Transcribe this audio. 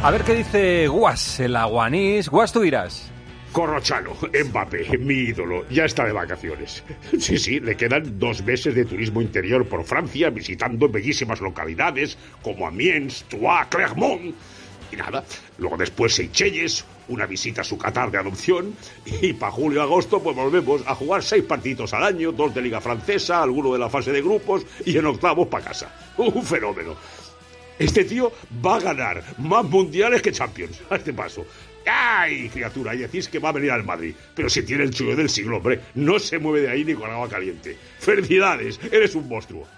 A ver qué dice Guas, el aguanís. Guas, tú dirás. Corrochano, Mbappé, mi ídolo, ya está de vacaciones. Sí, sí, le quedan dos meses de turismo interior por Francia, visitando bellísimas localidades como Amiens, Troyes, Clermont. Y nada, luego después Seychelles, una visita a su Qatar de adopción, y para julio agosto pues volvemos a jugar seis partidos al año, dos de Liga Francesa, alguno de la fase de grupos, y en octavos para casa. Un fenómeno. Este tío va a ganar más mundiales que Champions, a este paso. ¡Ay, criatura! Y decís que va a venir al Madrid. Pero si tiene el chulo del siglo, hombre. No se mueve de ahí ni con agua caliente. ¡Felicidades! Eres un monstruo.